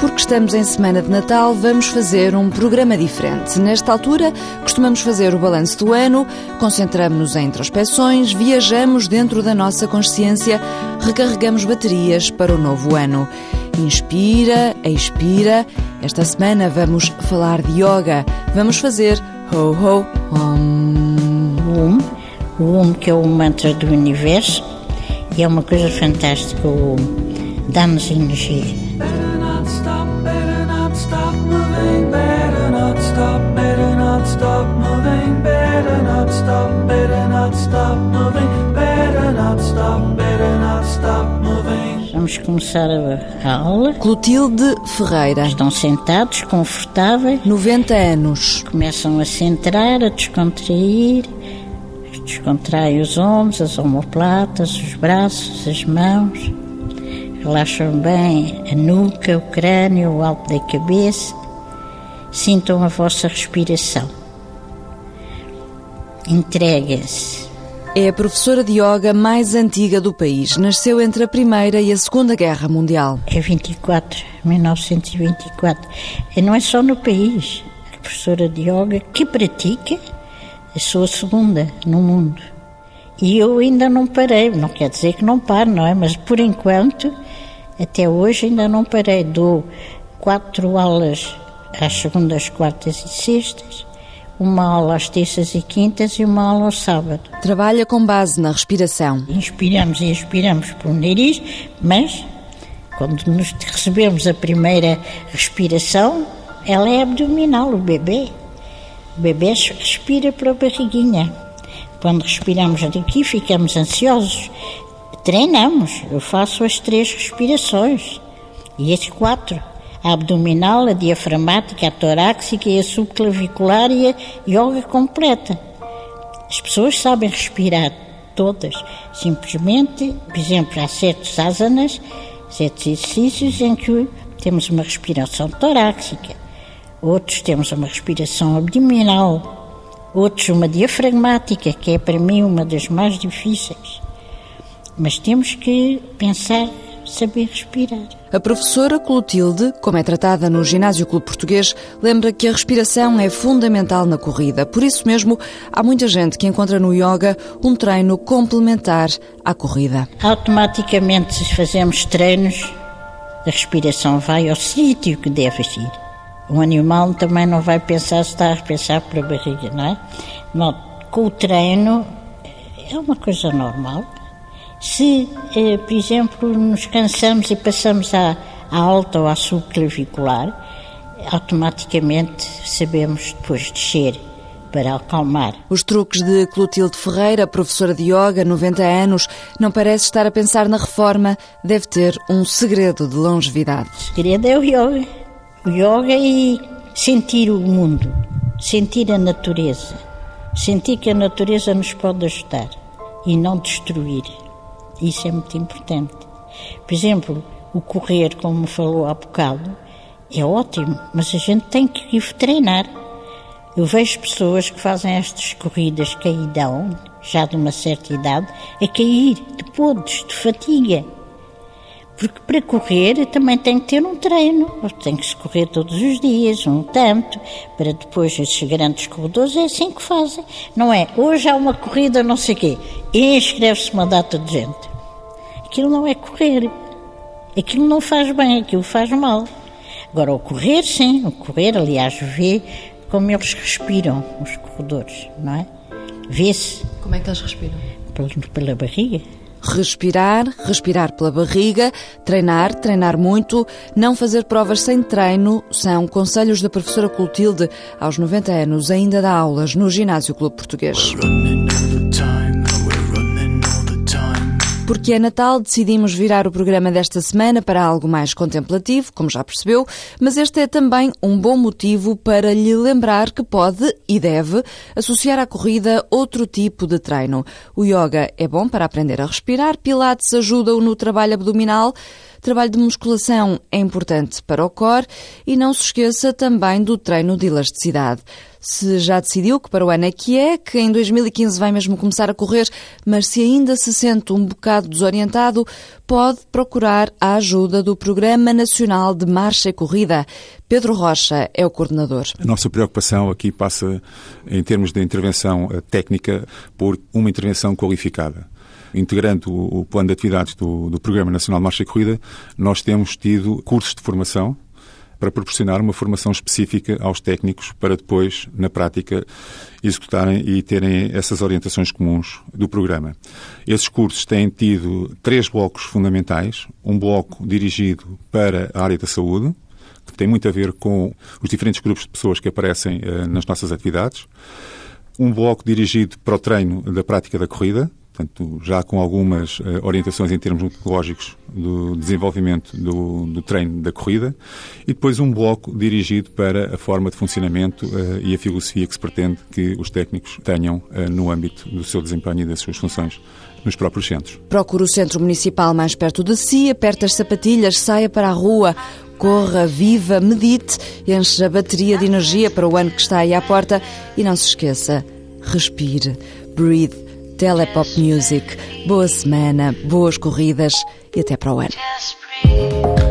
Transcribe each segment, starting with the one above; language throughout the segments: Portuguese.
Porque estamos em semana de Natal, vamos fazer um programa diferente. Nesta altura, costumamos fazer o balanço do ano, concentramos-nos em introspeções, viajamos dentro da nossa consciência, recarregamos baterias para o novo ano. Inspira, expira. Esta semana vamos falar de yoga. Vamos fazer ho ho hum. O Om que é o mantra do universo e é uma coisa fantástica. O Om dá-nos energia. Better not stop, better not stop moving, better not stop, better not stop moving, better not stop, better not stop moving, better not stop, better not stop moving. Vamos começar a, a aula. Clotilde Ferreira, Estão sentados, confortáveis, 90 anos. começam a centrar, a descontrair. Descontraem os ombros, as omoplatas, os braços, as mãos. Relaxam bem a nuca, o crânio, o alto da cabeça. Sintam a vossa respiração. Entreguem-se. É a professora de yoga mais antiga do país. Nasceu entre a Primeira e a Segunda Guerra Mundial. É 24, 1924. E não é só no país. A professora de yoga que pratica, eu sou a segunda no mundo. E eu ainda não parei, não quer dizer que não pare, não é? Mas por enquanto, até hoje ainda não parei. Dou quatro aulas às segundas, quartas e sextas, uma aula às terças e quintas e uma aula ao sábado. Trabalha com base na respiração. Inspiramos e expiramos pelo nariz, mas quando nos recebemos a primeira respiração, ela é abdominal, o bebê. O bebê respira pela barriguinha. Quando respiramos daqui, ficamos ansiosos. Treinamos. Eu faço as três respirações. E as quatro. A abdominal, a diafragmática, a torácica e a subclavicular e a yoga completa. As pessoas sabem respirar, todas. Simplesmente, por exemplo, há certos asanas, certos exercícios em que temos uma respiração torácica, outros temos uma respiração abdominal, outros uma diafragmática, que é para mim uma das mais difíceis. Mas temos que pensar, saber respirar. A professora Clotilde, como é tratada no Ginásio Clube Português, lembra que a respiração é fundamental na corrida. Por isso mesmo, há muita gente que encontra no yoga um treino complementar à corrida. Automaticamente, se fazemos treinos, a respiração vai ao sítio que deve ir. Um animal também não vai pensar se está a pensar pela barriga, não é? Não, com o treino é uma coisa normal. Se, eh, por exemplo, nos cansamos e passamos à, à alta ou à subclavicular, automaticamente sabemos depois descer para acalmar. Os truques de Clotilde Ferreira, professora de yoga, 90 anos, não parece estar a pensar na reforma, deve ter um segredo de longevidade. O segredo é o yoga. O yoga e sentir o mundo, sentir a natureza, sentir que a natureza nos pode ajudar e não destruir. Isso é muito importante. Por exemplo, o correr, como me falou há bocado, é ótimo, mas a gente tem que ir treinar. Eu vejo pessoas que fazem estas corridas caidão, já de uma certa idade, a cair de podres, de fatiga. Porque para correr também tem que ter um treino, tem que se correr todos os dias, um tanto, para depois esses grandes corredores é assim que fazem. Não é, hoje há uma corrida não sei quê, e inscreve-se uma data de gente. Aquilo não é correr, aquilo não faz bem, aquilo faz mal. Agora, o correr, sim, o correr, aliás, vê como eles respiram, os corredores, não é? Vê-se Como é que eles respiram? pela, pela barriga. Respirar, respirar pela barriga, treinar, treinar muito, não fazer provas sem treino são conselhos da professora Clotilde. Aos 90 anos ainda dá aulas no Ginásio Clube Português. Porque é Natal, decidimos virar o programa desta semana para algo mais contemplativo, como já percebeu, mas este é também um bom motivo para lhe lembrar que pode e deve associar à corrida outro tipo de treino. O yoga é bom para aprender a respirar, Pilates ajuda-o no trabalho abdominal, trabalho de musculação é importante para o core e não se esqueça também do treino de elasticidade. Se já decidiu que para o ano é que é, que em 2015 vai mesmo começar a correr, mas se ainda se sente um bocado desorientado, pode procurar a ajuda do Programa Nacional de Marcha e Corrida. Pedro Rocha é o coordenador. A nossa preocupação aqui passa, em termos de intervenção eh, técnica, por uma intervenção qualificada integrando o, plano de atividades do, do Programa Nacional de Marcha e Corrida, nós temos tido cursos de formação para proporcionar uma formação específica aos técnicos para depois, na prática, executarem e terem essas orientações comuns do programa. Esses cursos têm tido três blocos fundamentais. Um bloco dirigido para a área da saúde, que tem muito a ver com os diferentes grupos de pessoas que aparecem uh, nas nossas atividades. Um bloco dirigido para o treino da prática da corrida, portanto, já com algumas uh, orientações em termos metodológicos do desenvolvimento do, do, treino da corrida, e depois um bloco dirigido para a forma de funcionamento uh, e a filosofia que se pretende que os técnicos tenham uh, no âmbito do seu desempenho e das suas funções nos próprios centros. Procure o centro municipal mais perto de si, aperte as sapatilhas, saia para a rua, corra, viva, medite, enche a bateria de energia para o ano que está aí à porta e não se esqueça, respire, breathe Telepop Music. Boa semana, boas corridas e até para o ano.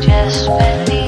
just believe.